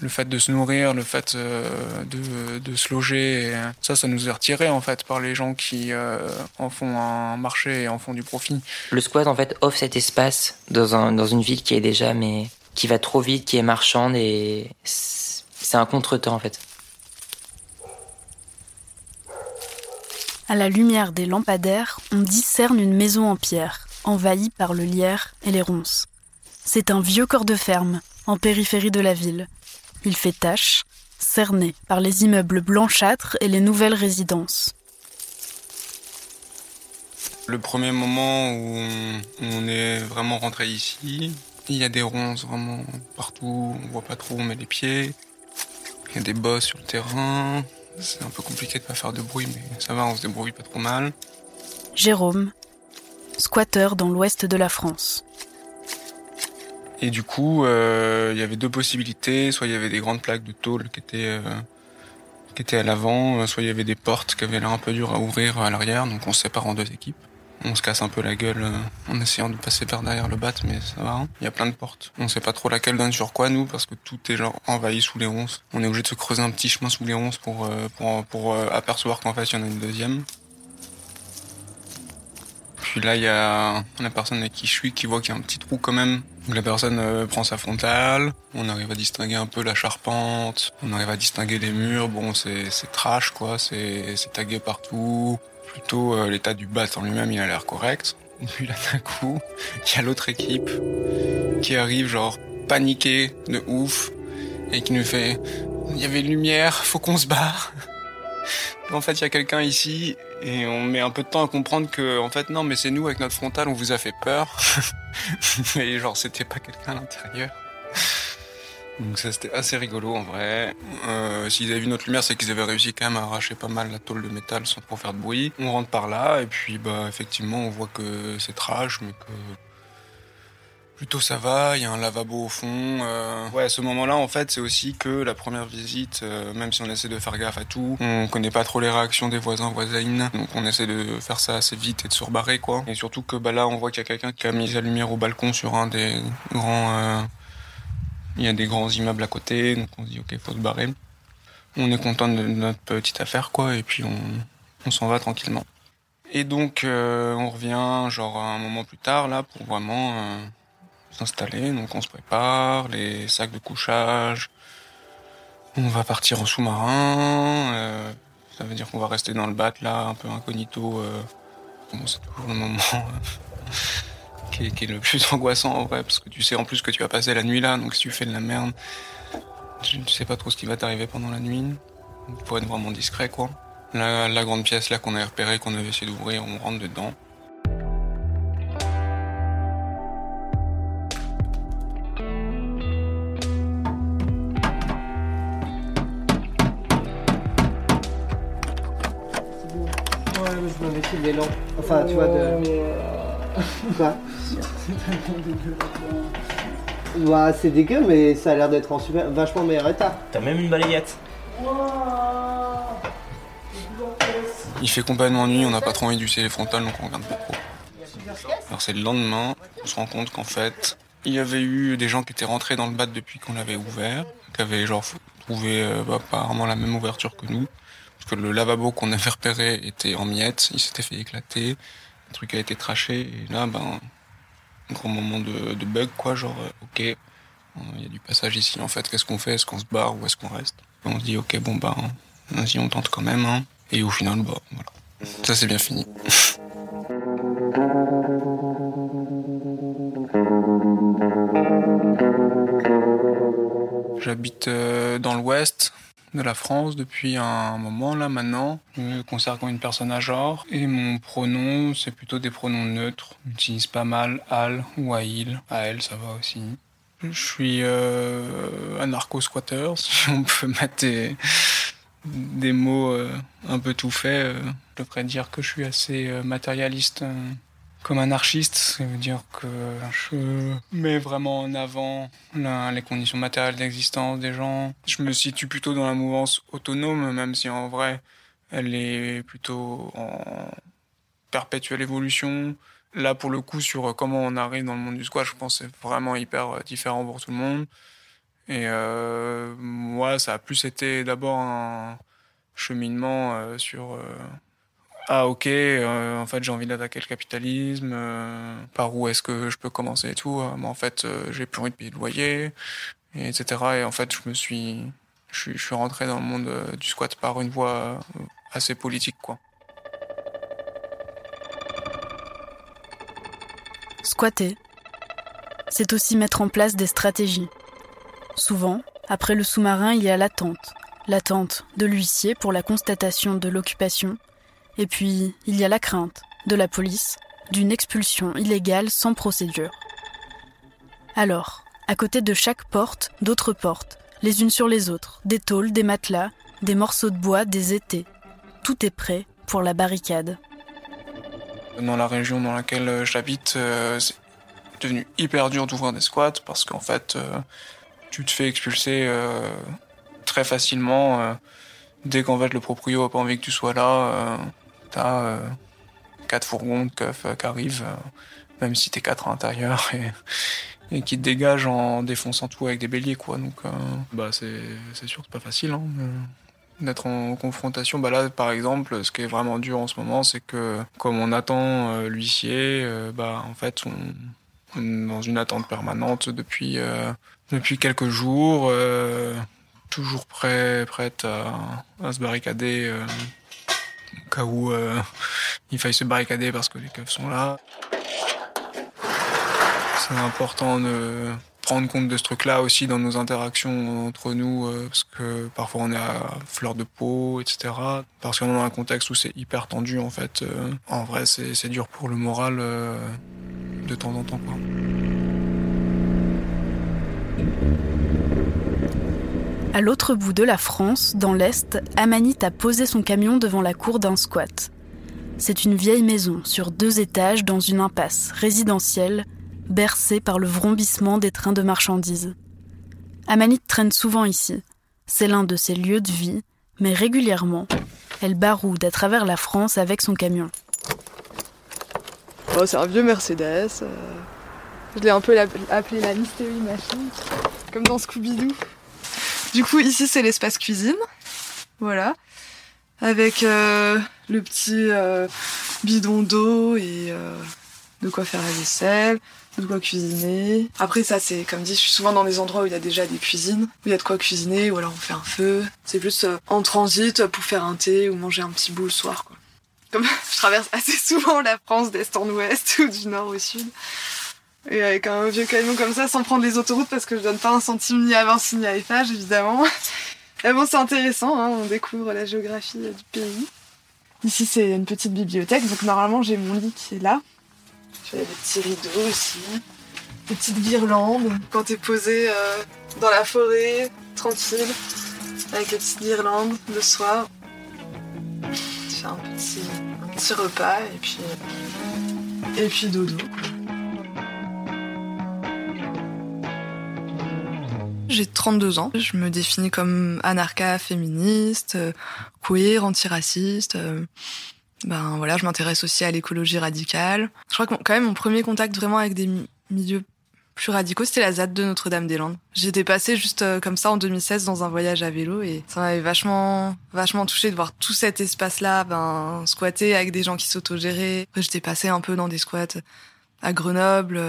Le fait de se nourrir, le fait euh, de, de se loger, et ça, ça nous est retiré en fait par les gens qui euh, en font un marché et en font du profit. Le squat en fait offre cet espace dans, un, dans une ville qui est déjà mais qui va trop vite, qui est marchande et c'est un contretemps en fait. À la lumière des lampadaires, on discerne une maison en pierre, envahie par le lierre et les ronces. C'est un vieux corps de ferme, en périphérie de la ville. Il fait tache, cerné par les immeubles blanchâtres et les nouvelles résidences. Le premier moment où on est vraiment rentré ici, il y a des ronces vraiment partout, on voit pas trop où on met les pieds. Il y a des bosses sur le terrain. C'est un peu compliqué de pas faire de bruit, mais ça va, on se débrouille pas trop mal. Jérôme, squatteur dans l'ouest de la France. Et du coup, euh, il y avait deux possibilités. Soit il y avait des grandes plaques de tôle qui étaient, euh, qui étaient à l'avant, euh, soit il y avait des portes qui avaient l'air un peu dures à ouvrir à l'arrière, donc on se sépare en deux équipes. On se casse un peu la gueule en essayant de passer par derrière le bat, mais ça va. hein. Il y a plein de portes. On sait pas trop laquelle donne sur quoi, nous, parce que tout est genre envahi sous les ronces. On est obligé de se creuser un petit chemin sous les ronces pour, pour, pour apercevoir qu'en fait, il y en a une deuxième. Puis là, il y a la personne avec qui je suis qui voit qu'il y a un petit trou quand même. Donc la personne euh, prend sa frontale, on arrive à distinguer un peu la charpente, on arrive à distinguer les murs. Bon, c'est trash quoi, c'est tagué partout. Plutôt euh, l'état du bat en lui-même, il a l'air correct. Et puis là d'un coup, il y a l'autre équipe qui arrive genre paniquée de ouf et qui nous fait il y avait lumière, faut qu'on se barre. En fait, il y a quelqu'un ici et on met un peu de temps à comprendre que, en fait, non, mais c'est nous avec notre frontale, on vous a fait peur. mais genre, c'était pas quelqu'un à l'intérieur. Donc ça, c'était assez rigolo en vrai. Euh, S'ils avaient vu notre lumière, c'est qu'ils avaient réussi quand même à arracher pas mal la tôle de métal sans trop faire de bruit. On rentre par là et puis, bah, effectivement, on voit que c'est trash, mais que Plutôt ça va, il y a un lavabo au fond. euh. Ouais, à ce moment-là, en fait, c'est aussi que la première visite, euh, même si on essaie de faire gaffe à tout, on connaît pas trop les réactions des voisins, voisines. Donc on essaie de faire ça assez vite et de se rebarrer, quoi. Et surtout que bah, là, on voit qu'il y a quelqu'un qui a mis sa lumière au balcon sur un des grands... euh, Il y a des grands immeubles à côté, donc on se dit, ok, faut se barrer. On est content de notre petite affaire, quoi, et puis on, on s'en va tranquillement. Et donc, euh, on revient, genre, un moment plus tard, là, pour vraiment... s'installer, donc on se prépare, les sacs de couchage. On va partir en sous-marin. euh, ça veut dire qu'on va rester dans le bac là, un peu incognito. euh. Bon, c'est toujours le moment euh, qui, est, qui est le plus angoissant en vrai, parce que tu sais en plus que tu vas passer la nuit là, donc si tu fais de la merde, tu ne sais pas trop ce qui va t'arriver pendant la nuit. Il faut être vraiment discret quoi. La, la grande pièce là qu'on a repérée, qu'on avait essayé d'ouvrir, on rentre dedans. L'élan. Enfin, tu vois, de. Quoi Bah, c'est dégueu, mais ça a l'air d'être en super... vachement meilleur état. T'as même une balayette. Il fait complètement nuit, on n'a pas trop envie d'utiliser les frontales, donc on regarde pas trop. Alors c'est le lendemain, on se rend compte qu'en fait, il y avait eu des gens qui étaient rentrés dans le bat depuis qu'on l'avait ouvert, qui avaient genre trouvé euh, bah, apparemment la même ouverture que nous, le lavabo qu'on avait repéré était en miettes, il s'était fait éclater, le truc a été traché, et là, ben, un grand moment de, bug, quoi, genre, euh, ok, euh, il y a du passage ici, en fait, qu'est-ce qu'on fait? Est-ce qu'on se barre ou est-ce qu'on reste? On se dit, ok, bon, ben, vas-y, on tente quand même, hein. Et au final, bah, voilà. Ça, c'est bien fini. J'habite euh, dans l'ouest, de la France depuis un moment là maintenant. Je me comme une personne à genre et mon pronom c'est plutôt des pronoms neutres. J'utilise pas mal al ou ail. A-elle ça va aussi. Je suis euh, anarcho-squatter, si on peut mettre des, des mots euh, un peu tout faits. Euh, je devrais dire que je suis assez euh, matérialiste. Comme anarchiste, ça veut dire que je mets vraiment en avant les conditions matérielles d'existence des gens. Je me situe plutôt dans la mouvance autonome, même si en vrai, elle est plutôt en perpétuelle évolution. Là, pour le coup, sur comment on arrive dans le monde du squat, je pense que c'est vraiment hyper euh, différent pour tout le monde. Et euh, moi, ça a plus été d'abord un cheminement euh, sur euh, ah ok, euh, en fait j'ai envie d'attaquer le capitalisme, euh, par où est-ce que je peux commencer et tout. Euh, mais en fait, j'ai plus envie de payer de loyer, et etc. Et en fait, je me suis, je suis, rentré dans le monde du squat par une voie assez politique, quoi. Squatter, c'est aussi mettre en place des stratégies. Souvent, après le sous-marin, il y a l'attente. L'attente de l'huissier pour la constatation de l'occupation. Et puis, il y a la crainte de la police d'une expulsion illégale sans procédure. Alors, à côté de chaque porte, d'autres portes, les unes sur les autres, des tôles, des matelas, des morceaux de bois, des étés. Tout est prêt pour la barricade. Dans la région dans laquelle euh, j'habite, euh, c'est devenu hyper dur d'ouvrir des squats parce qu'en fait, euh, tu te fais expulser très facilement. dès qu'en fait le proprio a pas envie que tu sois là, euh, quatre fourgons de keufs euh, qui arrivent, euh, même si t'es quatre à l'intérieur et, qui te dégagent en défonçant tout avec des béliers, quoi. Donc, bah c'est sûr que c'est pas facile. Hein, d'être en confrontation. Bah là, par exemple, ce qui est vraiment dur en ce moment, c'est que comme on attend l'huissier, bah en fait, on, est dans une attente permanente depuis depuis quelques jours, toujours prêt, prête à, se barricader cas où euh, il faille se barricader parce que les keufs sont là. C'est important de prendre compte de ce truc-là aussi dans nos interactions entre nous, euh, parce que parfois on est à fleur de peau, etc. Parce qu'on est dans un contexte où c'est hyper tendu, en fait. euh, en vrai, c'est dur pour le moral de temps en temps. À l'autre bout de la France, dans l'Est, Amanit a posé son camion devant la cour d'un squat. C'est une vieille maison sur deux étages dans une impasse résidentielle, bercée par le vrombissement des trains de marchandises. Amanit traîne souvent ici. C'est l'un de ses lieux de vie, mais régulièrement, elle baroude à travers la France avec son camion. Oh, c'est un vieux Mercedes. euh, Je l'ai un peu appelé la Mystery Machine, comme dans Scooby-Doo. Du coup, ici, c'est l'espace cuisine. Voilà. Avec euh, le petit euh, bidon d'eau et euh, de quoi faire la vaisselle, de quoi cuisiner. Après, ça, c'est comme dit, je suis souvent dans des endroits où il y a déjà des cuisines, où il y a de quoi cuisiner, ou alors on fait un feu. C'est plus en transit pour faire un thé ou manger un petit bout le soir, quoi. Comme je traverse assez souvent la France d'est en ouest ou du nord au sud. Et avec un vieux camion comme ça, sans prendre les autoroutes, parce que je donne pas un centime ni à Vinci ni à Eiffage, évidemment. Mais bon, c'est intéressant, hein, on découvre la géographie du pays. Ici, c'est une petite bibliothèque, donc normalement, j'ai mon lit qui est là. J'ai des petits rideaux aussi, des petites guirlandes. Quand t'es posé euh, dans la forêt, tranquille, avec les petites guirlandes le soir, tu fais un petit, un petit repas et puis, et puis dodo. quoi. J'ai 32 ans. Je me définis comme anarcha, féministe, euh, queer, antiraciste. euh, ben voilà, je m'intéresse aussi à l'écologie radicale. Je crois que quand même mon premier contact vraiment avec des mi- milieux plus radicaux, c'était la ZAD de Notre-Dame-des-Landes. J'étais passée juste euh, comme ça en 2016 dans un voyage à vélo et ça m'avait vachement, vachement touché de voir tout cet espace-là, ben, squatté avec des gens qui s'autogéraient. J'étais passée un peu dans des squats à Grenoble,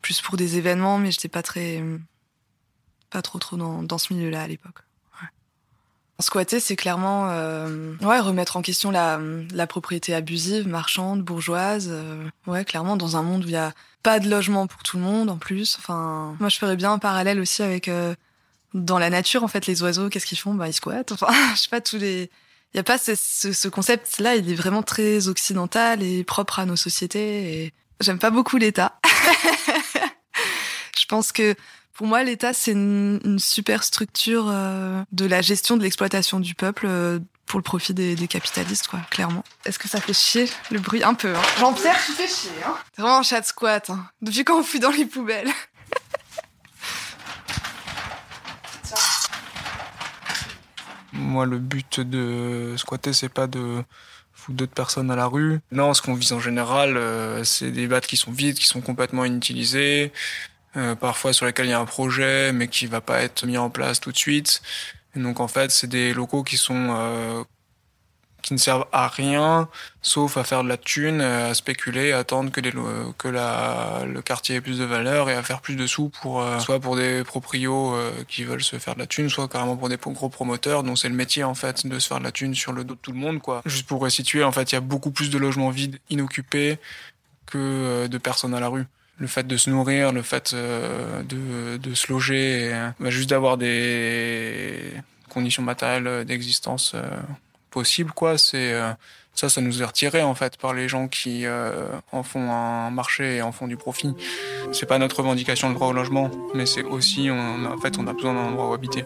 plus pour des événements, mais j'étais pas très, pas trop trop dans, ce milieu-là à l'époque. Squatter, c'est clairement euh, ouais, remettre en question la, la propriété abusive, marchande, bourgeoise. euh, ouais, clairement, dans un monde où il y a pas de logement pour tout le monde en plus. Enfin, moi, je ferais bien un parallèle aussi avec euh, dans la nature, en fait, les oiseaux, qu'est-ce qu'ils font? Bah, ils squattent. Enfin, je sais pas, tous les. Il y a pas ce, ce, ce concept-là, il est vraiment très occidental et propre à nos sociétés. J'aime pas beaucoup l'État. je pense que pour moi, l'État, c'est une, une, super structure euh, de la gestion de l'exploitation du peuple euh, pour le profit des, des, capitalistes, quoi, clairement. Est-ce que ça fait chier le bruit? Un peu. Hein. Jean-Pierre, tu fais chier. Hein. C'est vraiment un chat de squat. Hein. Depuis quand on fuit dans les poubelles? Moi, le but de squatter, c'est pas de foutre d'autres personnes à la rue. Non, ce qu'on vise en général, euh, c'est des battes qui sont vides, qui sont complètement inutilisées, euh, parfois sur lesquels il y a un projet, mais qui va pas être mis en place tout de suite. Donc, en fait, c'est des locaux qui sont euh, qui ne servent à rien, sauf à faire de la thune, à spéculer, à attendre que, les, que la, le quartier ait plus de valeur et à faire plus de sous pour euh, soit pour des proprios euh, qui veulent se faire de la thune, soit carrément pour des gros promoteurs dont c'est le métier en fait de se faire de la thune sur le dos de tout le monde quoi. Juste pour resituer, en fait, il y a beaucoup plus de logements vides, inoccupés que euh, de personnes à la rue le fait de se nourrir, le fait de, de se loger, bah, juste d'avoir des conditions matérielles d'existence possible quoi c'est euh, ça ça nous est retiré en fait par les gens qui euh, en font un marché et en font du profit. C'est pas notre revendication le droit au logement mais c'est aussi en fait on a besoin d'un endroit où habiter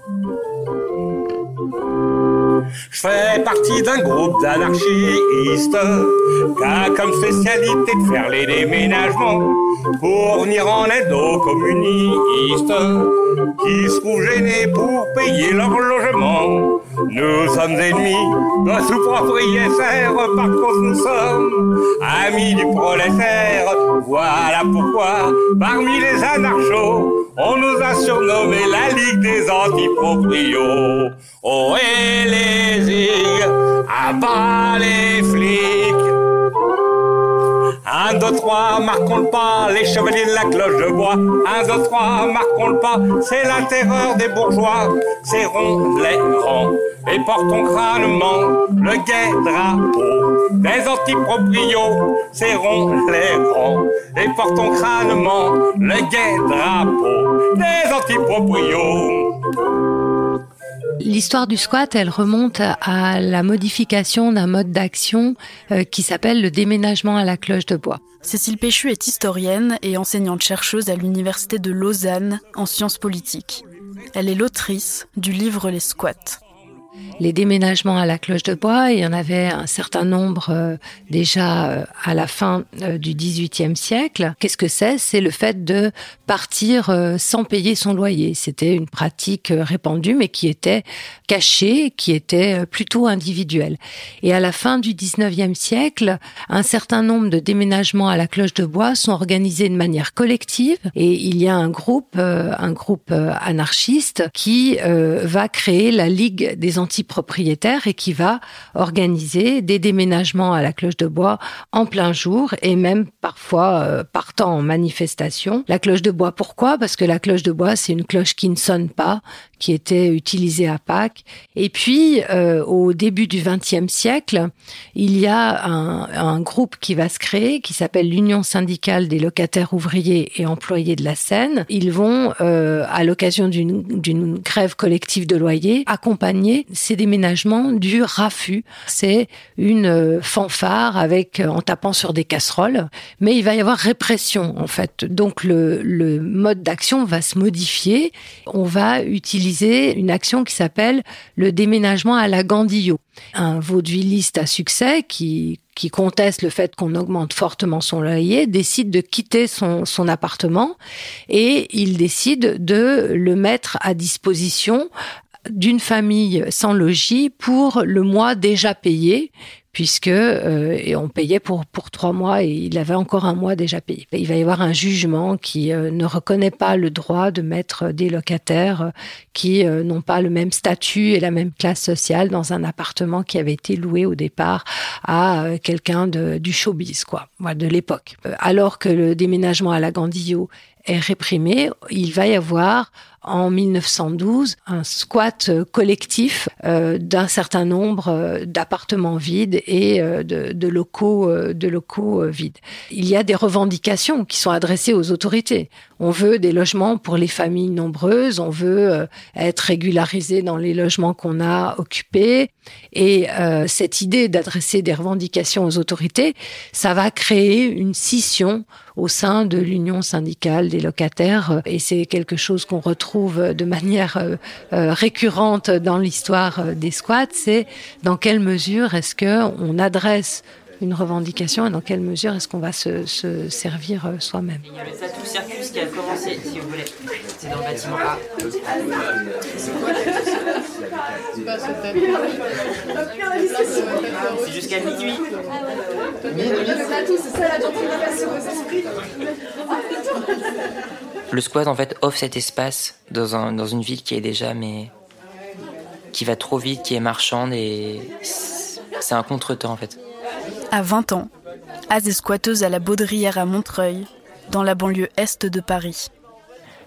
je fais partie d'un groupe d'anarchistes qui a comme spécialité de faire les déménagements pour venir en aide aux communistes qui se trouvent gênés pour payer leur logement. Nous sommes ennemis de sous-propriétaires, par contre nous sommes amis du prolétaire. Voilà pourquoi, parmi les anarchos, on nous a surnommé la Ligue des antiproprios. Oh, et les à bas les flics. Un, deux, trois, marquons le pas, les chevaliers de la cloche de bois. Un, deux, trois, marquons le pas, c'est la terreur des bourgeois. Serrons les rangs et portons crânement le gai drapeau des antiproprios. Serrons les rangs et portons crânement le gai drapeau des antiproprios. L'histoire du squat, elle remonte à la modification d'un mode d'action euh, qui s'appelle le déménagement à la cloche de bois. Cécile Péchu est historienne et enseignante-chercheuse à l'université de Lausanne en sciences politiques. Elle est l'autrice du livre Les squats les déménagements à la cloche de bois. Il y en avait un certain nombre euh, déjà euh, à la fin euh, du XVIIIe siècle. Qu'est-ce que c'est? C'est le fait de partir sans payer son loyer. C'était une pratique répandue, mais qui était cachée, qui était plutôt individuelle. Et à la fin du XIXe siècle, un certain nombre de déménagements à la cloche de bois sont organisés de manière collective. Et il y a un groupe, un groupe anarchiste qui va créer la Ligue des anti-propriétaire et qui va organiser des déménagements à la cloche de bois en plein jour et même parfois euh, partant en manifestation. La cloche de bois, pourquoi? Parce que la cloche de bois, c'est une cloche qui ne sonne pas, qui était utilisée à Pâques. Et puis, euh, au début du XXe siècle, il y a un, groupe qui va se créer, qui s'appelle l'Union syndicale des locataires ouvriers et employés de la Seine. Ils vont, euh, à l'occasion d'une grève collective de loyer, accompagner ces déménagements du raffut. C'est une euh, fanfare avec en tapant sur des casseroles, mais il va y avoir répression en fait. Donc le, le mode d'action va se modifier. On va utiliser une action qui s'appelle le déménagement à la Gandillot. Un vaudevilliste à succès qui qui conteste le fait qu'on augmente fortement son loyer, décide de quitter son, son appartement et il décide de le mettre à disposition d'une famille sans logis pour le mois déjà payé, puisque euh, et on payait pour pour trois mois et il avait encore un mois déjà payé. Il va y avoir un jugement qui euh, ne reconnaît pas le droit de mettre des locataires euh, qui euh, n'ont pas le même statut et la même classe sociale dans un appartement qui avait été loué au départ à quelqu'un du showbiz quoi, de l'époque. Alors que le déménagement à la Gandillot est réprimé, il va y avoir en 1912 un squat collectif euh, d'un certain nombre euh, d'appartements vides et de, locaux, de locaux vides. Il y a des revendications qui sont adressées aux autorités. On veut des logements pour les familles nombreuses, on veut être régularisé dans les logements qu'on a occupés. Et cette idée d'adresser des revendications aux autorités, ça va créer une scission au sein de l'union syndicale des locataires. Et c'est quelque chose qu'on retrouve de manière euh, euh, récurrente dans l'histoire euh, des squats. C'est dans quelle mesure est-ce que on adresse une revendication et dans quelle mesure est-ce qu'on va se, se servir soi-même. Il y a le Tattoo Circus qui a commencé, si vous voulez. C'est dans le bâtiment A. C'est jusqu'à minuit. Le squat en fait offre cet espace dans, un, dans une ville qui est déjà mais qui va trop vite, qui est marchande et c'est un contretemps en fait. À 20 ans, Az est squatteuse à la Baudrière à Montreuil, dans la banlieue est de Paris.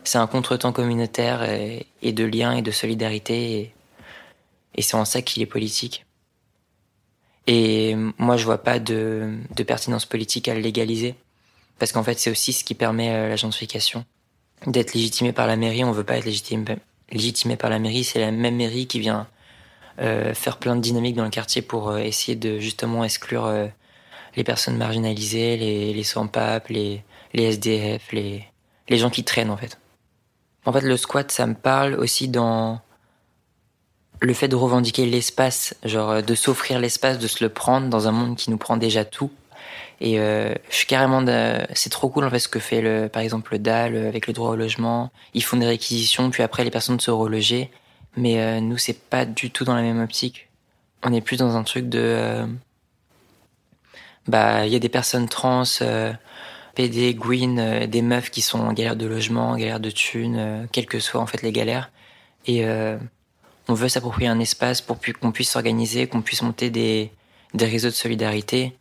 C'est un contretemps communautaire et, de lien et de solidarité et, et c'est en ça qu'il est politique. Et moi, je vois pas de, de pertinence politique à le légaliser. Parce qu'en fait, c'est aussi ce qui permet euh, la gentrification. D'être légitimé par la mairie, on veut pas être légitimé, légitimé par la mairie. C'est la même mairie qui vient euh, faire plein de dynamiques dans le quartier pour euh, essayer de justement exclure euh, les personnes marginalisées, les, les sans-pape, les, les SDF, les, les gens qui traînent en fait. En fait, le squat, ça me parle aussi dans le fait de revendiquer l'espace, genre de s'offrir l'espace, de se le prendre dans un monde qui nous prend déjà tout. Et euh, je suis carrément, c'est trop cool en fait ce que fait le, par exemple le DAL euh, avec le droit au logement. Ils font des réquisitions, puis après les personnes se reloger. Mais euh, nous, c'est pas du tout dans la même optique. On est plus dans un truc de, euh, bah, il y a des personnes trans, PD, Gwyn, des meufs qui sont en galère de logement, en galère de thunes, quelles que soient en fait les galères. Et on veut s'approprier un espace pour qu'on puisse s'organiser, qu'on puisse monter des, des réseaux de solidarité.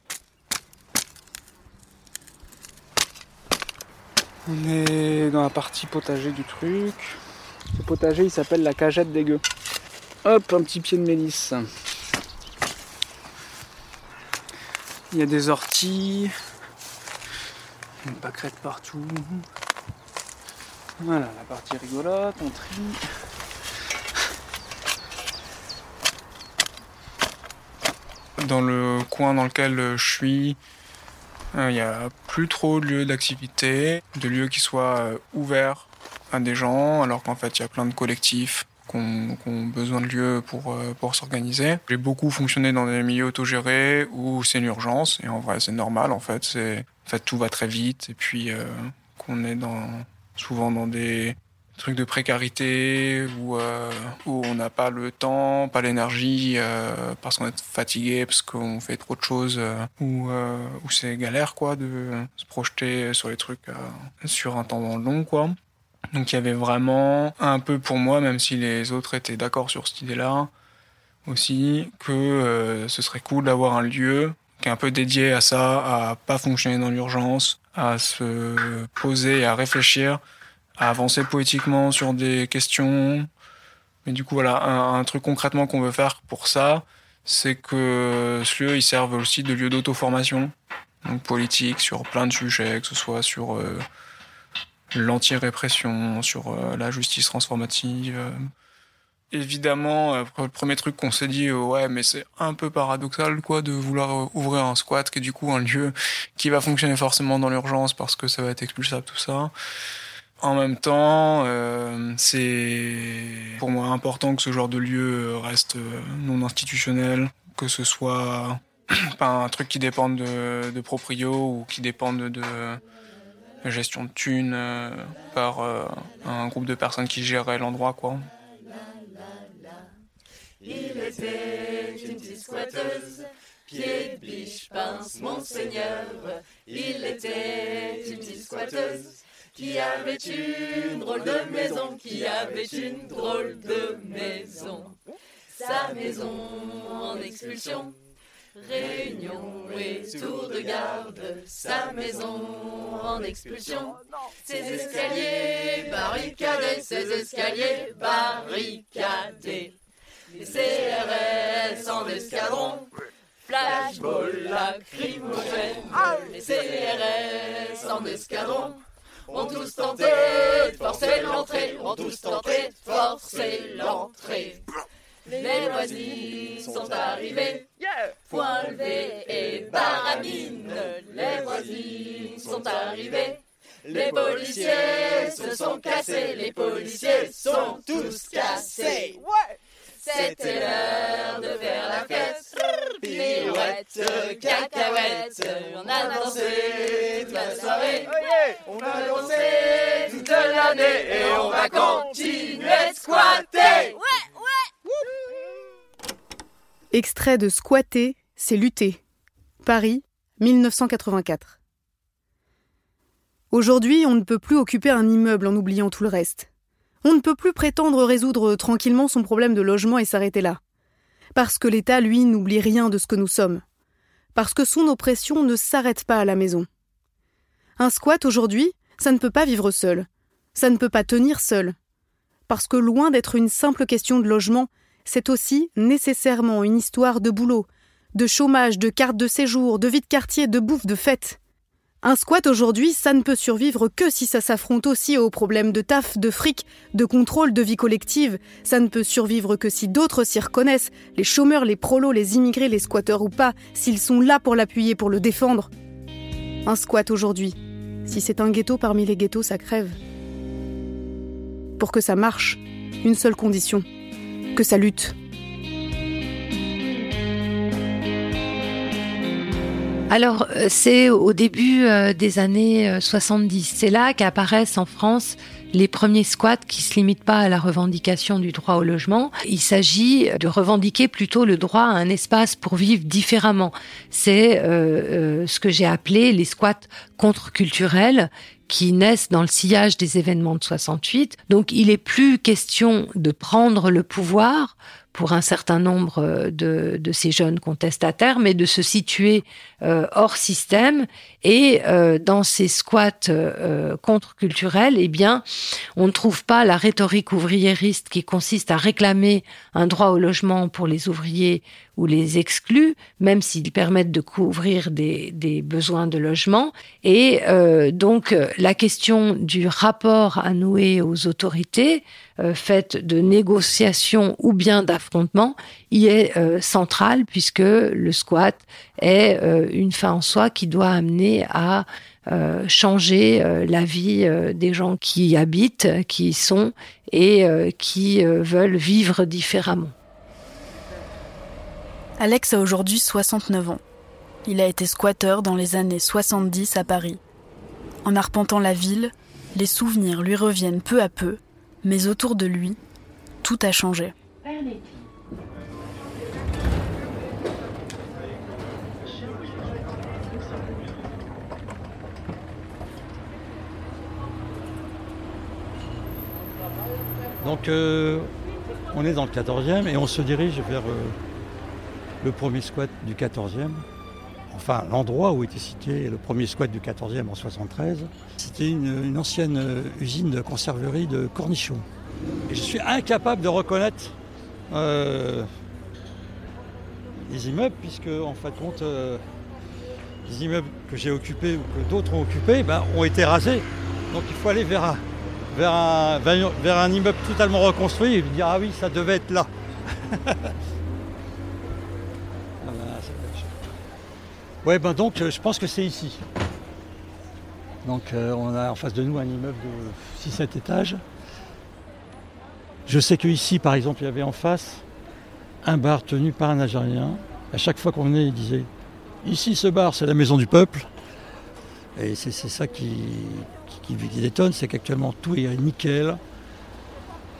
On est dans la partie potager du truc. Ce potager, il s'appelle la cagette des gueux. Hop, un petit pied de mélisse. Il y a des orties. Une pâquerette partout. Voilà, la partie rigolote, on trie. Dans le coin dans lequel je suis, il n'y a plus trop de lieux d'activité, de lieux qui soient euh, ouverts à des gens, alors qu'en fait il y a plein de collectifs qui ont, besoin de lieux pour, euh, pour s'organiser. J'ai beaucoup fonctionné dans des milieux autogérés où c'est une urgence, et en vrai c'est normal en fait, en fait tout va très vite, et puis euh, qu'on est dans, souvent dans des trucs de précarité où, euh, où on n'a pas le temps, pas l'énergie euh, parce qu'on est fatigué, parce qu'on fait trop de choses, euh, où, c'est galère quoi de se projeter sur les trucs sur un temps long quoi. Donc il y avait vraiment un peu pour moi, même si les autres étaient d'accord sur cette idée-là, aussi que ce serait cool d'avoir un lieu qui est un peu dédié à ça, à pas fonctionner dans l'urgence, à se poser et à réfléchir avancer poétiquement sur des questions. Mais du coup, voilà, un, truc concrètement qu'on veut faire pour ça, c'est que ce lieu, il serve aussi de lieu d'auto-formation, donc politique, sur plein de sujets, que ce soit sur euh, l'anti-répression, sur euh, la justice transformative. Évidemment, euh, le premier truc qu'on s'est dit, ouais, mais c'est un peu paradoxal, quoi, de vouloir ouvrir un squat, qui est du coup un lieu qui va fonctionner forcément dans l'urgence parce que ça va être expulsable, tout ça. En même temps, euh, c'est pour moi important que ce genre de lieu reste euh, non institutionnel, que ce soit pas un truc qui dépende de, proprio ou qui dépende de, gestion de thunes euh, par un groupe de personnes qui géraient l'endroit, quoi. Il était une petite de biche, pince, monseigneur. Il était une qui avait une drôle de maison, qui avait une drôle de maison. Sa maison en expulsion, réunion et tour de garde. Sa maison en expulsion, ses escaliers barricadés, ses escaliers barricadés. Les CRS en escadron Flashball, lacrymogène, les CRS en escadron ont tous tenté de forcer l'entrée, ont tous tenté de forcer l'entrée. Les voisines sont arrivées, point levé et barabine. Les voisines sont arrivées. Les policiers se sont cassés, les policiers sont tous cassés. C'était l'heure de faire la fête. Pirouette, cacahuète, on a dansé toute la soirée. On a dansé toute l'année et on va continuer de squatter. Extrait de Squatter, c'est lutter. Paris, 1984. Aujourd'hui, on ne peut plus occuper un immeuble en oubliant tout le reste. On ne peut plus prétendre résoudre tranquillement son problème de logement et s'arrêter là. Parce que l'État, lui, n'oublie rien de ce que nous sommes. Parce que son oppression ne s'arrête pas à la maison. Un squat aujourd'hui, ça ne peut pas vivre seul. Ça ne peut pas tenir seul. Parce que loin d'être une simple question de logement, c'est aussi nécessairement une histoire de boulot, de chômage, de carte de séjour, de vie de quartier, de bouffe, de fête. Un squat aujourd'hui, ça ne peut survivre que si ça s'affronte aussi aux problèmes de taf, de fric, de contrôle, de vie collective. Ça ne peut survivre que si d'autres s'y reconnaissent, les chômeurs, les prolos, les immigrés, les squatteurs ou pas, s'ils sont là pour l'appuyer, pour le défendre. Un squat aujourd'hui, si c'est un ghetto parmi les ghettos, ça crève. Pour que ça marche, une seule condition, que ça lutte. Alors, euh, c'est au début euh, des années euh, 70. C'est là qu'apparaissent en France les premiers squats qui se limitent pas à la revendication du droit au logement. Il s'agit de revendiquer plutôt le droit à un espace pour vivre différemment. C'est euh, euh, ce que j'ai appelé les squats contre-culturels qui naissent dans le sillage des événements de 68. Donc il est plus question de prendre le pouvoir pour un certain nombre euh, de, de ces jeunes contestataires, mais de se situer euh, hors système et euh, dans ces squats euh, contre-culturels, eh bien, on ne trouve pas la rhétorique ouvriériste qui consiste à réclamer un droit au logement pour les ouvriers ou les exclus, même s'ils permettent de couvrir des, des besoins de logement. Et euh, donc la question du rapport à nouer aux autorités, euh, faite de négociations ou bien d'affrontements, y est euh, centrale puisque le squat est euh, une fin en soi qui doit amener à euh, changer la vie des gens qui y habitent, qui y sont et qui veulent vivre différemment. Alex a aujourd'hui 69 ans. Il a été squatteur dans les années 70 à Paris. En arpentant la ville, les souvenirs lui reviennent peu à peu, mais autour de lui, tout a changé. Donc euh, on est dans le 14e et on se dirige vers euh, le premier squat du 14e. Enfin, l'endroit où était situé le premier squat du 14e en 73. C'était une, ancienne euh, usine de conserverie de cornichons. Je suis incapable de reconnaître euh, les immeubles, puisque en fin de compte, euh, les immeubles que j'ai occupés ou que d'autres ont occupés ben, ont été rasés. Donc il faut aller vers un, immeuble totalement reconstruit et dire Ah oui, ça devait être là. Ouais, ben donc euh, je pense que c'est ici. Donc euh, on a en face de nous un immeuble de 6-7 étages. Je sais qu'ici, par exemple, il y avait en face un bar tenu par un Algérien. À chaque fois qu'on venait, il disait Ici, ce bar, c'est la maison du peuple. Et c'est ça qui, qui, détonne, c'est qu'actuellement tout est nickel.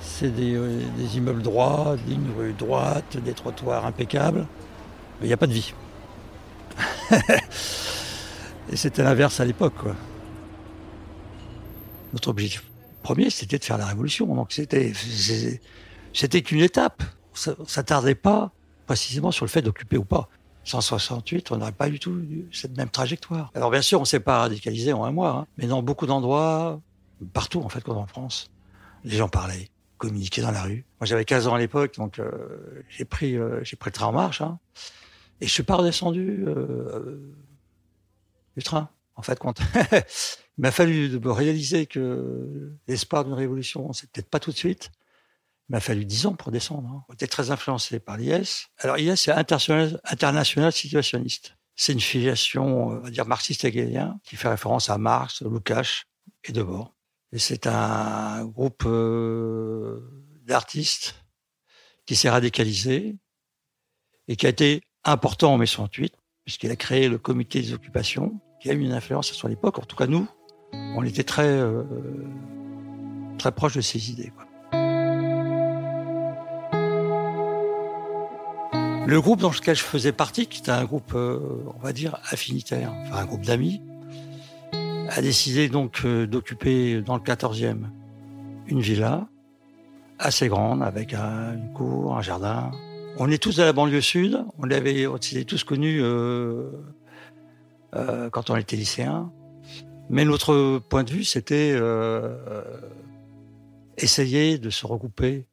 C'est des, euh, immeubles droits, des lignes droites, des trottoirs impeccables. Mais il n'y a pas de vie. Et c'était l'inverse à l'époque. Notre objectif premier, c'était de faire la révolution. Donc c'était c'était qu'une étape. Ne s'attardait pas précisément sur le fait d'occuper ou pas. 168, on n'aurait pas du tout cette même trajectoire. Alors bien sûr, on ne s'est pas radicalisé en un mois, hein, mais dans beaucoup d'endroits, partout en fait, comme en France, les gens parlaient, communiquaient dans la rue. Moi j'avais 15 ans à l'époque, donc euh, j'ai pris, euh, j'ai pris le train en marche. hein. Et je suis pas redescendu euh, du train, en fait, compte. Il m'a fallu de me réaliser que l'espoir d'une révolution, c'est peut-être pas tout de suite. Il m'a fallu dix ans pour descendre. Hein. On était très influencé par l'IS. Alors l'IS, c'est international, situationniste. C'est une filiation, on va dire, marxiste-hegelien, qui fait référence à Marx, Lukács et Debord. Et c'est un groupe euh, d'artistes qui s'est radicalisé et qui a été important en mai 68, puisqu'il a créé le comité des occupations, qui a eu une influence sur l'époque. En tout cas, nous, on était très, euh, très proche de ces idées. Le groupe dans lequel je faisais partie, qui était un groupe, euh, on va dire, affinitaire, enfin un groupe d'amis, a décidé donc euh, d'occuper dans le 14e une villa assez grande avec un, une cour, un jardin. On est tous de la banlieue sud. On l'avait, tous connus euh, euh, quand on était lycéens. Mais notre point de vue, c'était euh, essayer de se regrouper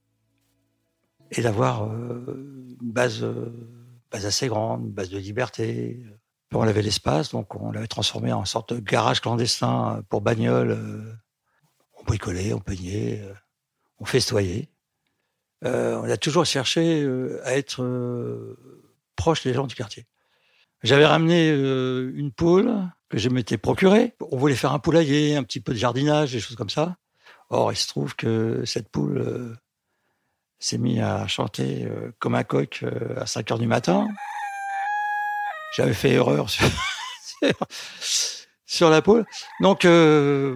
et d'avoir une base, assez grande, une base de liberté. On avait l'espace, donc on l'avait transformé en sorte de garage clandestin pour bagnoles. on bricolait, on peignait, on festoyait. Euh, on a toujours cherché euh, à être euh, proche des gens du quartier. J'avais ramené une poule que je m'étais procurée. On voulait faire un poulailler, un petit peu de jardinage, des choses comme ça. Or, il se trouve que cette poule s'est mise à chanter comme un coq à 5 heures du matin. J'avais fait erreur sur, la poule. Donc,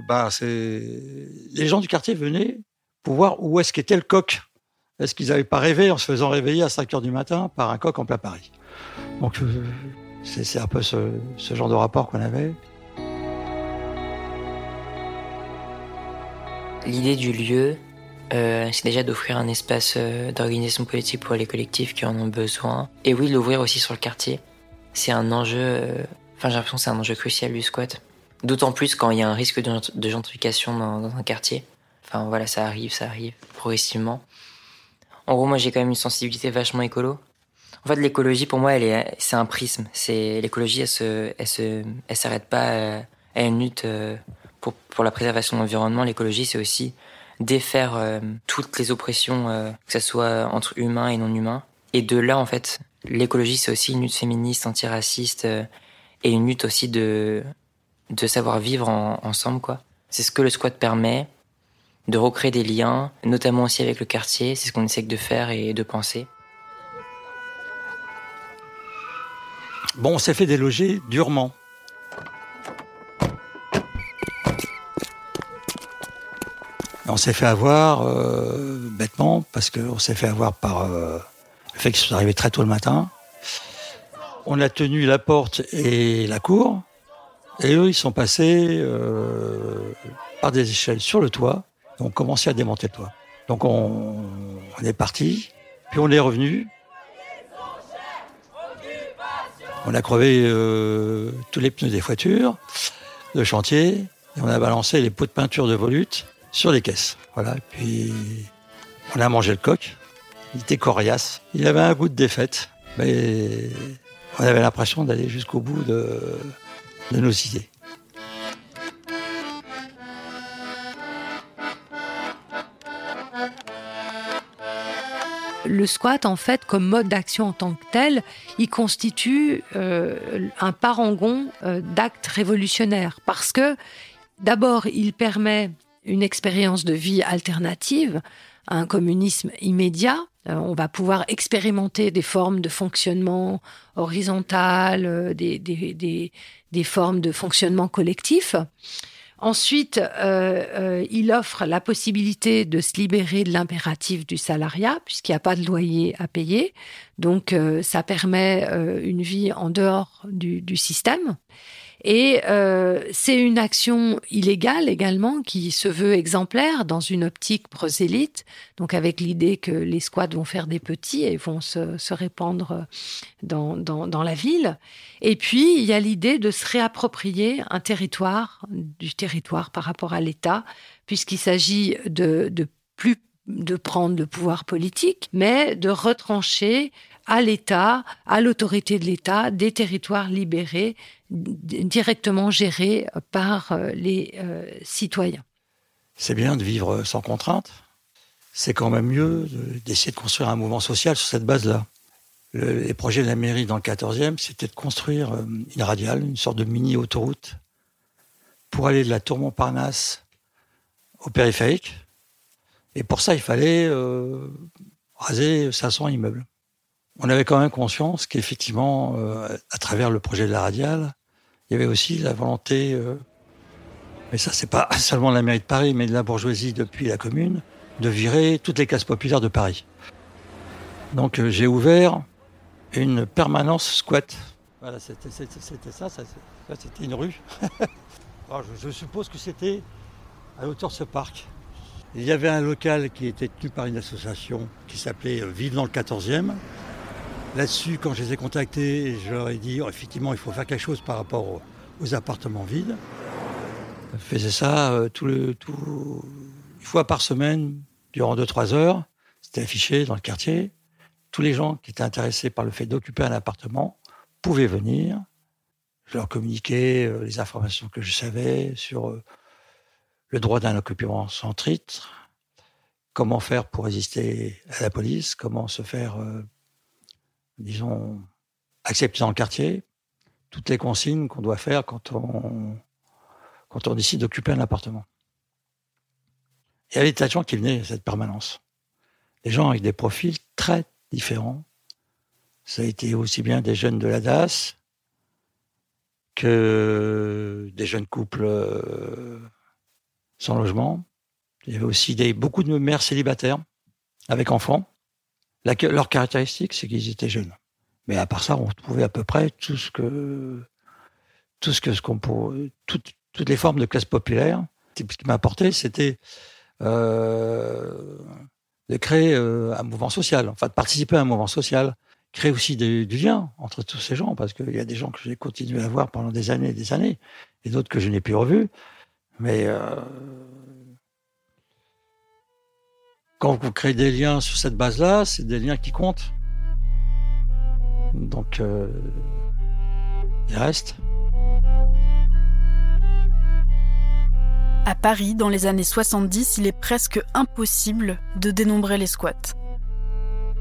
bah, les gens du quartier venaient pour voir où est-ce qu'était le coq. Est-ce qu'ils n'avaient pas rêvé en se faisant réveiller à 5 heures du matin par un coq en plein Paris? Donc, euh, c'est un peu ce, genre de rapport qu'on avait. L'idée du lieu, euh, c'est déjà d'offrir un espace euh, d'organisation politique pour les collectifs qui en ont besoin. Et oui, l'ouvrir aussi sur le quartier. C'est un enjeu, enfin j'ai l'impression que c'est un enjeu crucial du squat. D'autant plus quand il y a un risque de, gent- de gentrification dans un quartier. Enfin voilà, ça arrive, ça arrive progressivement. En gros, moi j'ai quand même une sensibilité vachement écolo. En fait, l'écologie pour moi, elle est, c'est un prisme. C'est l'écologie, elle se, elle se, elle s'arrête pas euh, à une lutte euh, pour pour la préservation de l'environnement. L'écologie, c'est aussi défaire euh, toutes les oppressions, que ce soit entre humains et non humains. Et de là, en fait, l'écologie, c'est aussi une lutte féministe, antiraciste, et une lutte aussi de de savoir vivre en- ensemble, quoi. C'est ce que le squat permet, de recréer des liens, notamment aussi avec le quartier. C'est ce qu'on essaie de faire et de penser. Bon, on s'est fait déloger durement. On s'est fait avoir euh, bêtement parce qu'on s'est fait avoir par euh, le fait qu'ils sont arrivés très tôt le matin. On a tenu la porte et la cour, et eux ils sont passés euh, par des échelles sur le toit. Ont commencé à démonter le toit. Donc on, on est parti, puis on est revenu. On a crevé euh, tous les pneus des voitures de chantier et on a balancé les pots de peinture de volute sur les caisses. Voilà. Puis on a mangé le coq. Il était coriace. Il avait un goût de défaite, mais on avait l'impression d'aller jusqu'au bout de nos idées. Le squat, en fait, comme mode d'action en tant que tel, il constitue euh, un parangon euh, d'actes révolutionnaires parce que, d'abord, il permet une expérience de vie alternative un communisme immédiat. Euh, on va pouvoir expérimenter des formes de fonctionnement horizontal, euh, des, des, des, des formes de fonctionnement collectif. Ensuite, euh, euh, il offre la possibilité de se libérer de l'impératif du salariat, puisqu'il n'y a pas de loyer à payer. Donc, euh, ça permet une vie en dehors du système. Et euh, c'est une action illégale également qui se veut exemplaire dans une optique prosélyte, donc avec l'idée que les squats vont faire des petits et vont se, se répandre dans, dans, dans la ville. Et puis, il y a l'idée de se réapproprier un territoire, du territoire par rapport à l'État, puisqu'il s'agit de, de plus de prendre le pouvoir politique, mais de retrancher à l'État, à l'autorité de l'État, des territoires libérés, directement gérés par euh, les euh, citoyens. C'est bien de vivre sans contrainte. C'est quand même mieux d'essayer de construire un mouvement social sur cette base-là. Le, les projets de la mairie dans le 14e, c'était de construire euh, une radiale, une sorte de mini-autoroute, pour aller de la tour Montparnasse au périphérique. Et pour ça, il fallait raser 500 immeubles. On avait quand même conscience qu'effectivement, à travers le projet de la radiale, il y avait aussi la volonté, euh, mais ça c'est pas seulement la mairie de Paris, mais de la bourgeoisie depuis la commune, de virer toutes les classes populaires de Paris. Donc euh, j'ai ouvert une permanence squat. Voilà, c'était ça, ça c'était une rue. Je, suppose que c'était à l'auteur de ce parc. Il y avait un local qui était tenu par une association qui s'appelait Vive dans le 14e. Là-dessus, quand je les ai contactés, je leur ai dit oh, effectivement, il faut faire quelque chose par rapport aux, appartements vides. Je faisais ça euh, une fois par semaine, durant 2-3 heures. C'était affiché dans le quartier. Tous les gens qui étaient intéressés par le fait d'occuper un appartement pouvaient venir. Je leur communiquais euh, les informations que je savais sur euh, le droit d'un occupant sans titre, comment faire pour résister à la police, comment se faire, disons, accepter dans le quartier, toutes les consignes qu'on doit faire quand on, décide d'occuper un appartement. Il y avait des tas de gens qui venaient à cette permanence. Des gens avec des profils très différents. Ça a été aussi bien des jeunes de la DAS que des jeunes couples euh, sans logement. Il y avait aussi beaucoup de mères célibataires avec enfants. Leur caractéristique, c'est qu'ils étaient jeunes. Mais à part ça, on trouvait à peu près tout ce que, tout ce que, ce qu'on toutes les formes de classe populaire. Ce qui m'a apporté, c'était euh, de créer euh, un mouvement social, enfin de participer à un mouvement social, créer aussi des, du lien entre tous ces gens, parce qu'il y a des gens que j'ai continué à voir pendant des années et des années, et d'autres que je n'ai plus revus. Mais euh, quand vous créez des liens sur cette base-là, c'est des liens qui comptent. Donc, euh, il reste. À Paris, dans les années 70, il est presque impossible de dénombrer les squats.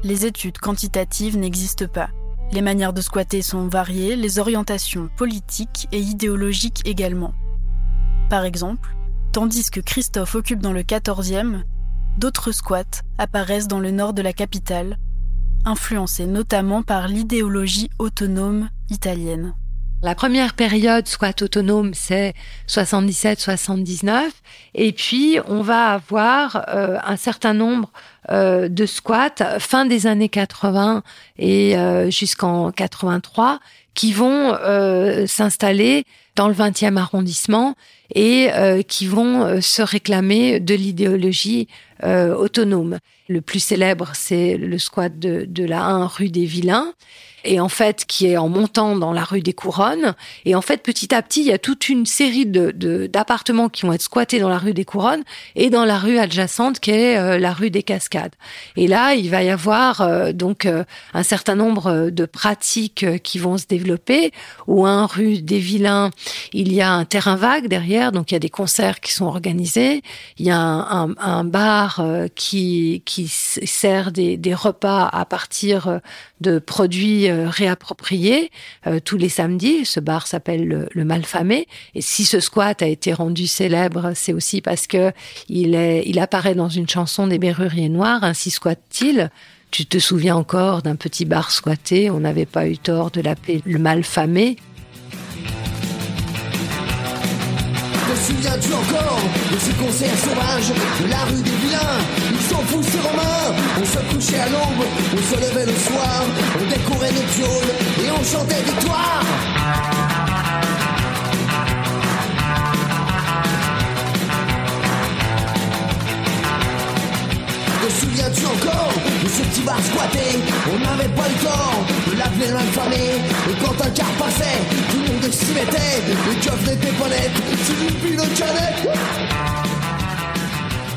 Les études quantitatives n'existent pas. Les manières de squatter sont variées, les orientations politiques et idéologiques également. Par exemple, tandis que Christophe occupe dans le 14e, d'autres squats apparaissent dans le nord de la capitale, influencés notamment par l'idéologie autonome italienne. La première période squat autonome, c'est 77-79. Et puis, on va avoir euh, un certain nombre euh, de squats fin des années 80 et euh, jusqu'en 83 qui vont s'installer dans le 20e arrondissement et euh, qui vont euh, se réclamer de l'idéologie euh, autonome. Le plus célèbre, c'est le squat de, de la 1 rue des Vilains et en fait qui est en montant dans la rue des Couronnes. Et en fait, petit à petit, il y a toute une série de d'appartements qui vont être squattés dans la rue des Couronnes et dans la rue adjacente qui est euh, la rue des Cascades. Et là, il va y avoir euh, donc euh, un certain nombre de pratiques qui vont se développer. Ou un rue des Vilains, il y a un terrain vague derrière, donc il y a des concerts qui sont organisés. Il y a un, bar qui qui sert des, repas à partir de produits euh, réapproprié euh, tous les samedis. Ce bar s'appelle le, Malfamé. Et si ce squat a été rendu célèbre, c'est aussi parce que il, est, il apparaît dans une chanson des Berruriers Noirs, ainsi squatte-t-il. Tu te souviens encore d'un petit bar squatté, on n'avait pas eu tort de l'appeler le Malfamé. Souviens-tu encore de ces concerts sauvages de la rue des vilains Ils s'en foutaient en main, on se couchait à l'aube, on se levait le soir, on découvrait pioles et on chantait victoire.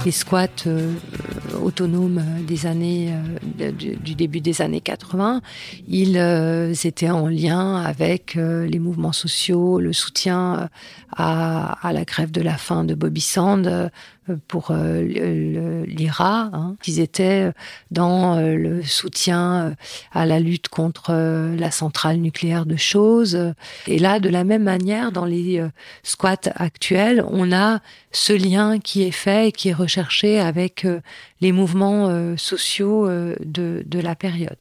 Les squats euh, autonomes euh, années, du, du, début des années 80, ils étaient en lien avec les mouvements sociaux, le soutien à, à, la grève de la faim de Bobby Sand, euh, pour euh, l'IRA, hein, qu'ils étaient dans euh, le soutien à la lutte contre la centrale nucléaire de choses. Et là, de la même manière, dans les squats actuels, on a ce lien qui est fait et qui est recherché avec les mouvements sociaux de, de la période.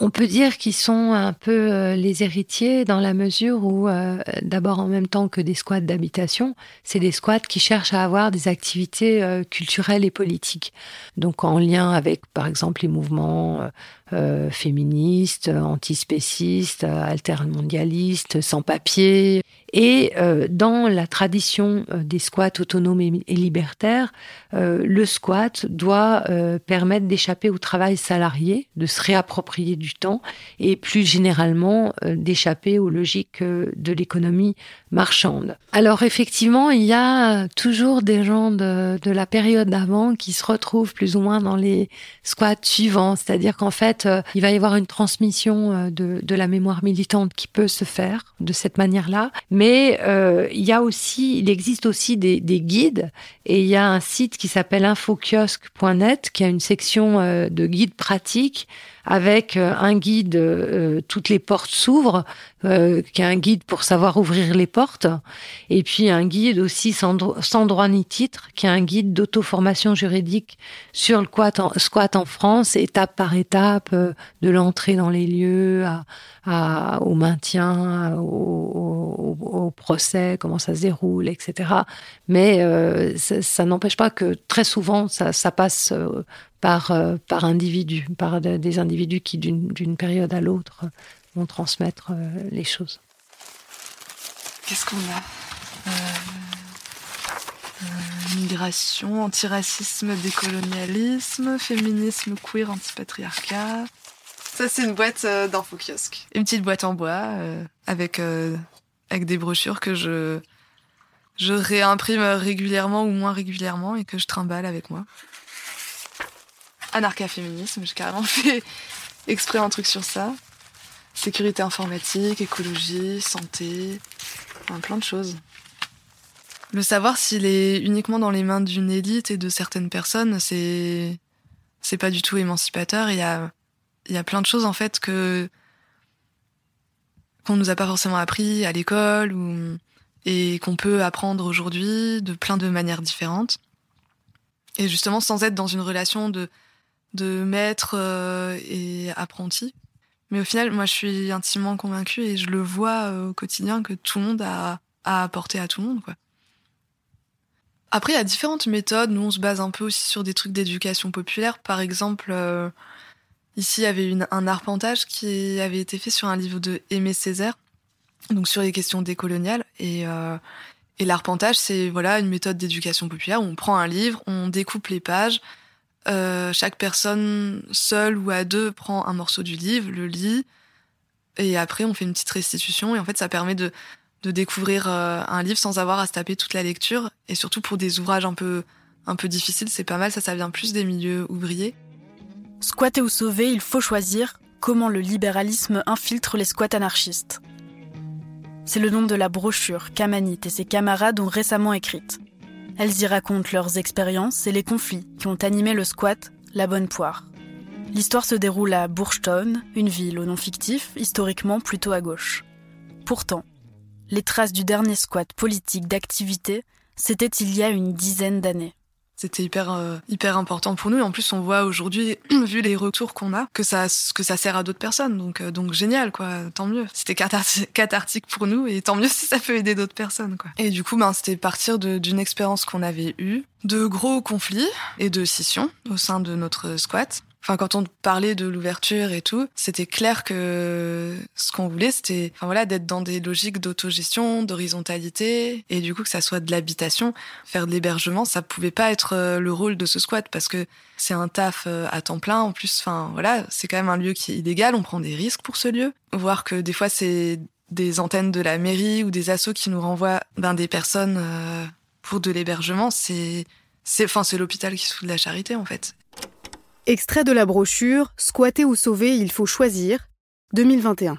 On peut dire qu'ils sont un peu les héritiers dans la mesure où, d'abord en même temps que des squats d'habitation, c'est des squats qui cherchent à avoir des activités euh, culturelle et politique. Donc en lien avec, par exemple, les mouvements euh, euh, féministes, antispécistes, altermondialistes, sans papier. Et dans la tradition des squats autonomes et, libertaires, le squat doit permettre d'échapper au travail salarié, de se réapproprier du temps et plus généralement d'échapper aux logiques de l'économie marchande. Alors effectivement, il y a toujours des gens de, de la période d'avant qui se retrouvent plus ou moins dans les squats suivants, c'est-à-dire qu'en fait, euh, il va y avoir une transmission euh, de, la mémoire militante qui peut se faire de cette manière-là, mais euh, il y a aussi, il existe aussi des, des, guides et il y a un site qui s'appelle infokiosque.net qui a une section de guides pratiques avec un guide toutes les portes s'ouvrent, euh, qui est un guide pour savoir ouvrir les portes, et puis un guide aussi sans, sans droit ni titre, qui est un guide d'auto-formation juridique sur le squat en, squat en France, étape par étape, de l'entrée dans les lieux à, à, au maintien, au, au, au, procès, comment ça se déroule, etc. Mais euh, ça, ça n'empêche pas que très souvent ça, ça passe par, euh, par individu, par des individus qui, d'une période à l'autre, vont transmettre euh, les choses. Qu'est-ce qu'on a? Euh, Migration, antiracisme, décolonialisme, féminisme queer, antipatriarcat. Ça, c'est une boîte d'info kiosque. Une petite boîte en bois avec, avec des brochures que je, je réimprime régulièrement ou moins régulièrement et que je trimballe avec moi anarcha-féminisme, j'ai carrément fait exprès un truc sur ça. Sécurité informatique, écologie, santé, plein de choses. Le savoir s'il est uniquement dans les mains d'une élite et de certaines personnes, c'est c'est pas du tout émancipateur. Il y a il y a plein de choses en fait que qu'on nous a pas forcément appris à l'école ou et qu'on peut apprendre aujourd'hui de plein de manières différentes. Et justement sans être dans une relation de de maître euh, et apprenti. Mais au final, moi, je suis intimement convaincue et je le vois euh, au quotidien que tout le monde a, à apporter à tout le monde, quoi. Après, il y a différentes méthodes. Nous, on se base un peu aussi sur des trucs d'éducation populaire. Par exemple, euh, ici, il y avait un arpentage qui avait été fait sur un livre de Aimé Césaire, donc sur les questions décoloniales. Et, et l'arpentage, c'est voilà une méthode d'éducation populaire où on prend un livre, on découpe les pages, euh, chaque personne, seule ou à deux, prend un morceau du livre, le lit, et après on fait une petite restitution. Et en fait, ça permet de, de découvrir euh, un livre sans avoir à se taper toute la lecture. Et surtout pour des ouvrages un peu, un peu difficiles, c'est pas mal. Ça, ça vient plus des milieux ouvriers. Squatter ou sauver, il faut choisir comment le libéralisme infiltre les squats anarchistes. C'est le nom de la brochure qu'Amanit et ses camarades ont récemment écrite. Elles y racontent leurs expériences et les conflits qui ont animé le squat La Bonne Poire. L'histoire se déroule à Bourgstone, une ville au nom fictif, historiquement plutôt à gauche. Pourtant, les traces du dernier squat politique d'activité, c'était il y a une dizaine d'années c'était hyper euh, hyper important pour nous. Et en plus on voit aujourd'hui vu les retours qu'on a que ça que ça sert à d'autres personnes. Donc euh, donc génial quoi. Tant mieux. C'était cathartique pour nous. Et tant mieux si ça peut aider d'autres personnes quoi. Et du coup ben c'était partir d'une expérience qu'on avait eue de gros conflits et de scissions au sein de notre squat Enfin, quand on parlait de l'ouverture et tout, c'était clair que ce qu'on voulait, c'était, enfin voilà, d'être dans des logiques d'autogestion, d'horizontalité, et du coup que ça soit de l'habitation, faire de l'hébergement, ça pouvait pas être euh, le rôle de ce squat parce que c'est un taf euh, à temps plein. En plus, enfin voilà, c'est quand même un lieu qui est illégal, on prend des risques pour ce lieu. Voir que des fois c'est des antennes de la mairie ou des assos qui nous renvoient ben, des personnes euh, pour de l'hébergement, c'est, c'est, enfin c'est l'hôpital qui se fout de la charité en fait. Extrait de la brochure Squatter ou sauver, il faut choisir, 2021.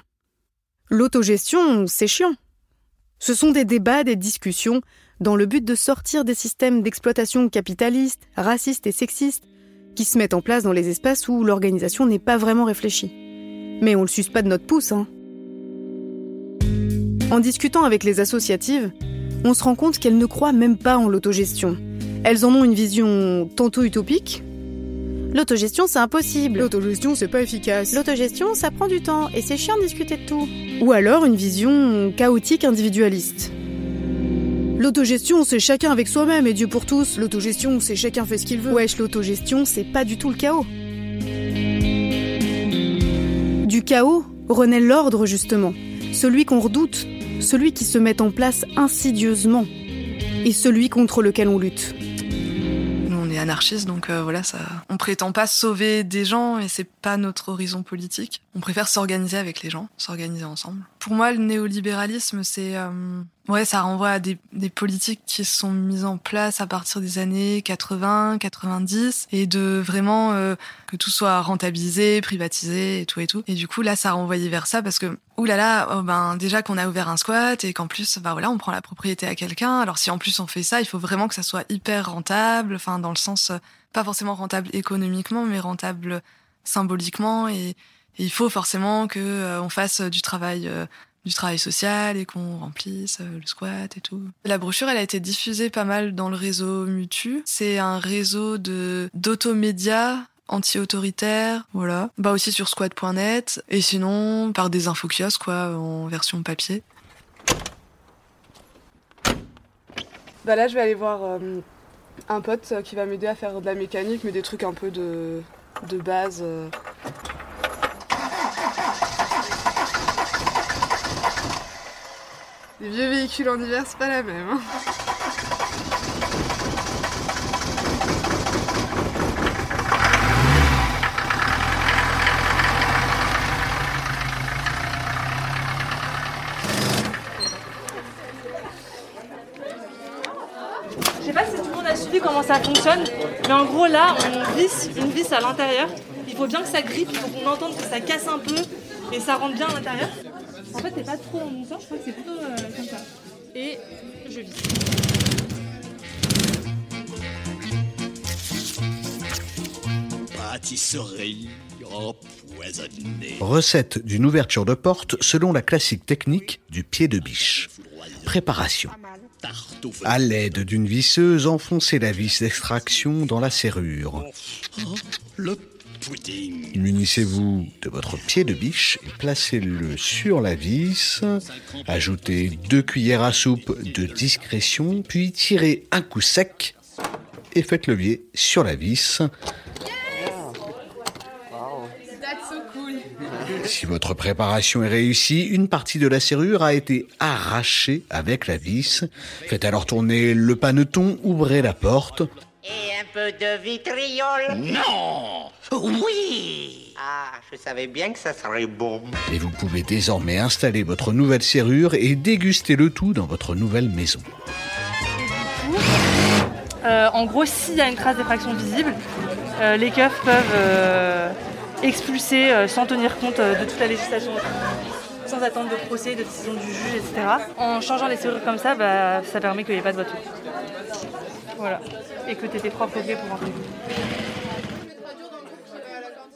L'autogestion, c'est chiant. Ce sont des débats, des discussions, dans le but de sortir des systèmes d'exploitation capitalistes, racistes et sexistes, qui se mettent en place dans les espaces où l'organisation n'est pas vraiment réfléchie. Mais on le suce pas de notre pouce, hein. En discutant avec les associatives, on se rend compte qu'elles ne croient même pas en l'autogestion. Elles en ont une vision tantôt utopique. L'autogestion, c'est impossible. L'autogestion, c'est pas efficace. L'autogestion, ça prend du temps et c'est chiant de discuter de tout. Ou alors une vision chaotique individualiste. L'autogestion, c'est chacun avec soi-même et Dieu pour tous. L'autogestion, c'est chacun fait ce qu'il veut. Wesh, l'autogestion, c'est pas du tout le chaos. Du chaos renaît l'ordre, justement. Celui qu'on redoute, celui qui se met en place insidieusement, et celui contre lequel on lutte. Anarchistes, donc euh, voilà, ça. On prétend pas sauver des gens, et c'est pas notre horizon politique. On préfère s'organiser avec les gens, s'organiser ensemble. Pour moi, le néolibéralisme, c'est euh, ouais, ça renvoie à des, des politiques qui sont mises en place à partir des années 80, 90, et de vraiment euh, que tout soit rentabilisé, privatisé et tout et tout. Et du coup, là, ça renvoyait vers ça parce que oulala, oh ben déjà qu'on a ouvert un squat et qu'en plus, bah voilà, on prend la propriété à quelqu'un. Alors si en plus on fait ça, il faut vraiment que ça soit hyper rentable, enfin dans le sens euh, pas forcément rentable économiquement, mais rentable symboliquement et, il faut forcément que euh, on fasse du travail euh, du travail social et qu'on remplisse euh, le squat et tout. La brochure, elle a été diffusée pas mal dans le réseau Mutu. C'est un réseau de d'automédias anti-autoritaire, voilà. Bah aussi sur squat.net et sinon par des infokiosques quoi en version papier. Bah là je vais aller voir euh, un pote qui va m'aider à faire de la mécanique mais des trucs un peu de base. Les vieux véhicules en hiver, c'est pas la même. hein. Je sais pas si tout le monde a suivi comment ça fonctionne, mais en gros là, on visse une vis à l'intérieur. Il faut bien que ça grippe, il faut qu'on entende que ça casse un peu et ça rentre bien à l'intérieur. En fait, c'est pas trop en moussant, je crois que c'est plutôt euh, comme ça. Et je visse. Pâtisserie empoisonnée. Recette d'une ouverture de porte selon la classique technique du pied de biche. Préparation. À l'aide d'une visseuse, enfoncez la vis d'extraction dans la serrure. Oh, le. Munissez-vous de votre pied de biche et placez-le sur la vis. Ajoutez deux cuillères à soupe de discrétion, puis tirez un coup sec et faites levier sur la vis. Si votre préparation est réussie, une partie de la serrure a été arrachée avec la vis. Faites alors tourner le paneton, ouvrez la porte. Et un peu de vitriol Non Oui Ah, je savais bien que ça serait bon. Et vous pouvez désormais installer votre nouvelle serrure et déguster le tout dans votre nouvelle maison. Euh, en gros, s'il y a une trace d'effraction visible, euh, les keufs peuvent euh, expulser euh, sans tenir compte euh, de toute la législation, sans attendre de procès, de décision du juge, etc. En changeant les serrures comme ça, bah, ça permet qu'il n'y ait pas de voiture. Voilà.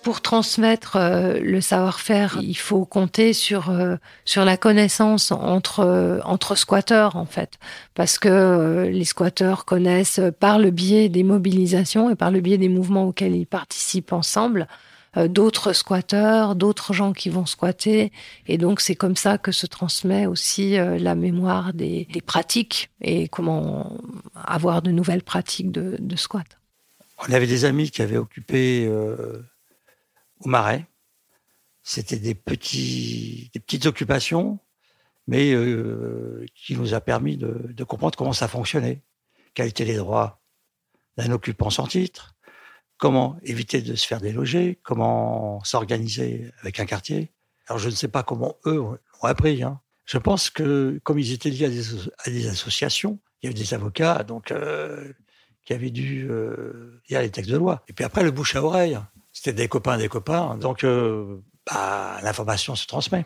Pour transmettre euh, le savoir-faire, il faut compter sur euh, sur la connaissance entre euh, entre squatteurs en fait, parce que les squatteurs connaissent par le biais des mobilisations et par le biais des mouvements auxquels ils participent ensemble d'autres squatteurs, d'autres gens qui vont squatter, et donc c'est comme ça que se transmet aussi euh, la mémoire des, pratiques et comment avoir de nouvelles pratiques de, squat. On avait des amis qui avaient occupé euh, au Marais. C'était des, des petites occupations, mais euh, qui nous a permis de, de comprendre comment ça fonctionnait, quels étaient les droits d'un occupant sans titre, comment éviter de se faire déloger, comment s'organiser avec un quartier? Alors je ne sais pas comment eux ont appris. hein. Je pense que comme ils étaient liés à des, associations, il y avait des avocats donc euh, qui avaient dû euh, lire les textes de loi. Et puis après le bouche à oreille. C'était des copains, des copains. Donc, euh, bah, l'information se transmet.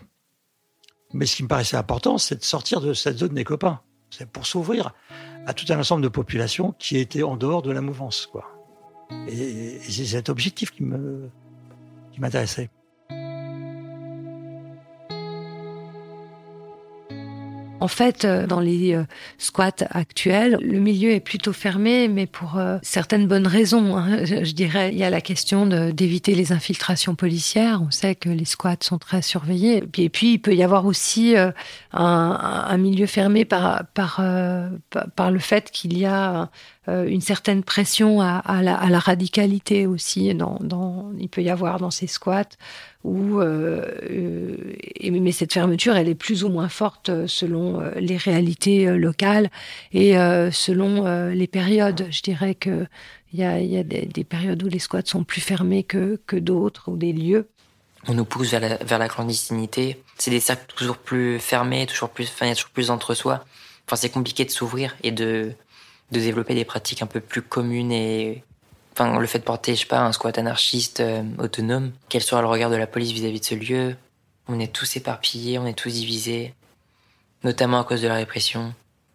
Mais ce qui me paraissait important, c'est de sortir de cette zone des copains. C'est pour s'ouvrir à tout un ensemble de populations qui étaient en dehors de la mouvance. Et, c'est cet objectif qui me, qui m'intéressait. En fait, euh, dans les euh, squats actuels, le milieu est plutôt fermé, mais pour euh, certaines bonnes raisons. hein. Je, dirais, il y a la question d'éviter les infiltrations policières. On sait que les squats sont très surveillés. Et puis, il peut y avoir aussi un, un milieu fermé par, par, par, le fait qu'il y a une certaine pression à, la, radicalité aussi. Dans, il peut y avoir dans ces squats où, euh, euh, mais cette fermeture, elle est plus ou moins forte euh, selon euh, les réalités euh, locales et euh, selon euh, les périodes. Je dirais que il y a, y a des, des périodes où les squats sont plus fermés que, que d'autres ou des lieux. On nous pousse vers la, vers la clandestinité. C'est des cercles toujours plus fermés, toujours plus, enfin, toujours plus d'entre-soi. Enfin, c'est compliqué de s'ouvrir et de, de développer des pratiques un peu plus communes et, enfin, le fait de porter, je sais pas, un squat anarchiste euh, autonome, quel soit le regard de la police vis-à-vis de ce lieu. On est tous éparpillés, on est tous divisés, notamment à cause de la répression.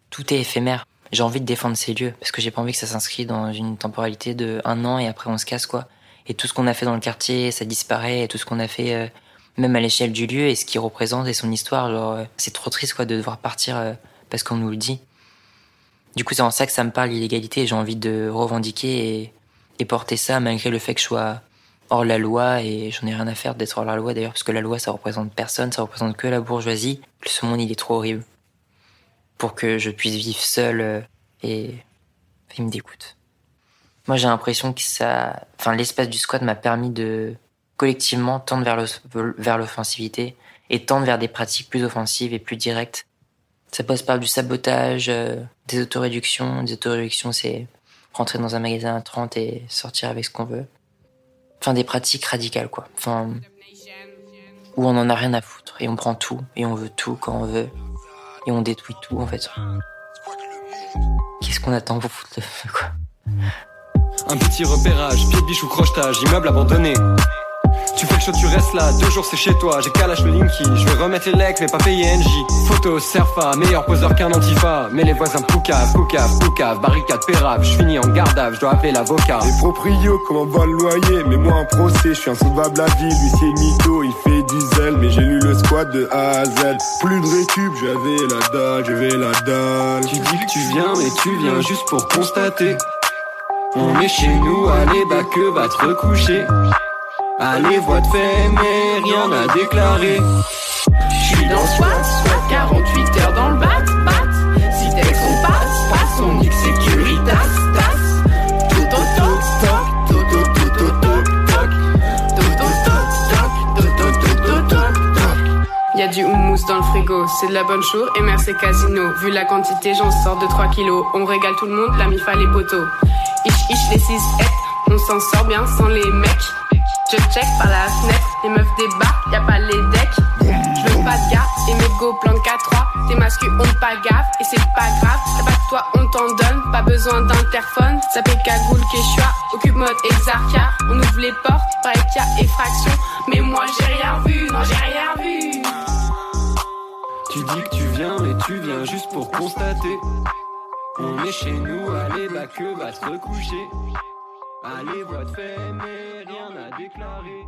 Tout est éphémère. J'ai envie de défendre ces lieux parce que j'ai pas envie que ça s'inscrit dans une temporalité de un an et après on se casse quoi. Et tout ce qu'on a fait dans le quartier, ça disparaît. Et tout ce qu'on a fait, euh, même à l'échelle du lieu et ce qu'il représente et son histoire, genre, euh, c'est trop triste quoi de devoir partir parce qu'on nous le dit. Du coup, c'est en ça que ça me parle l'illégalité. et J'ai envie de revendiquer et, et porter ça malgré le fait que je sois hors la loi et j'en ai rien à faire d'être hors la loi d'ailleurs parce que la loi ça représente personne, ça représente que la bourgeoisie. Ce monde il est trop horrible pour que je puisse vivre seul euh, et il me dégoûte. Moi j'ai l'impression que ça, enfin l'espace du squat m'a permis de collectivement tendre vers l'offensivité et tendre vers des pratiques plus offensives et plus directes. Ça passe par du sabotage, euh, des autoréductions. Des autoréductions, c'est rentrer dans un magasin à 30 et sortir avec ce qu'on veut. Enfin, des pratiques radicales, quoi. Enfin, où on en a rien à foutre et on prend tout et on veut tout quand on veut et on détruit tout, en fait. Qu'est-ce qu'on attend pour foutre le feu, quoi? Un petit repérage, pied de biche ou crochetage, immeuble abandonné. Tu fais le show, tu restes là, deux jours c'est chez toi, j'ai calage le linky, je vais remettre les legs mais pas payer NJ. Photo, serfa, meilleur poseur qu'un antifa, mais les voisins poucave, poucave, poucave, barricade pérave, je finis en gardave, je dois appeler l'avocat. Les proprios, comment va le loyer? Mais moi un procès, je suis insolvable à vie Lui c'est mytho, il fait du zèle Mais j'ai lu le squat de A à Z Plus de récup, j'avais la dalle, j'avais la dalle Tu dis que tu viens, mais tu viens juste pour constater. On est chez nous, allez, bah que va te recoucher. Allez, voix de fait, mais rien à déclarer. Je suis dans le squat, squat 48 heures dans le bat, bat. Si texte on passe, passe, on nique sécuritas, tasse. Tout au toc, toc, tout au tout au toc, toc. Tout au toc, toc, tout au tout au toc, toc. Y a du houmous dans le frigo, c'est de la bonne chose et merci casino. Vu la quantité, j'en sors de 3 kilos. On régale tout le monde, la mifa les poteaux. Ich, ich, les 6 on s'en sort bien sans les mecs. Je check par la fenêtre, les meufs débarquent, y a pas les decks. Je veux pas de gars et mes go plan 4-3. Tes masques ont pas gaffe et c'est pas grave. Y'a pas que toi, on t'en donne, pas besoin d'interphone. Ça fait cagoule, quechua, occupe mode exarchia. On ouvre les portes, paraît qu'il y a effraction. Mais moi j'ai rien vu, non j'ai rien vu. Tu dis que tu viens, mais tu viens juste pour constater. On est chez nous, allez, bah que va te recoucher. Allez, voix de fait, mais rien à déclarer.